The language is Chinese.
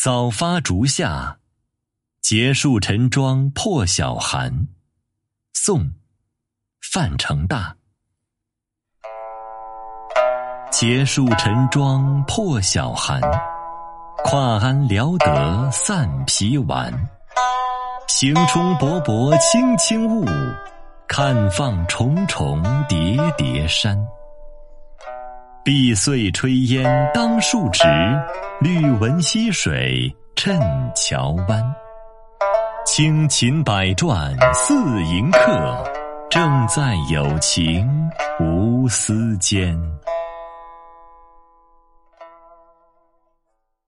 早发竹下，结束晨妆破晓寒。宋·范成大。结束晨妆破晓寒，跨鞍聊得散皮丸。行冲勃勃青青雾，看放重重叠叠山。碧碎炊烟当树直，绿纹溪水衬桥湾。清琴百转似迎客，正在有情无私间。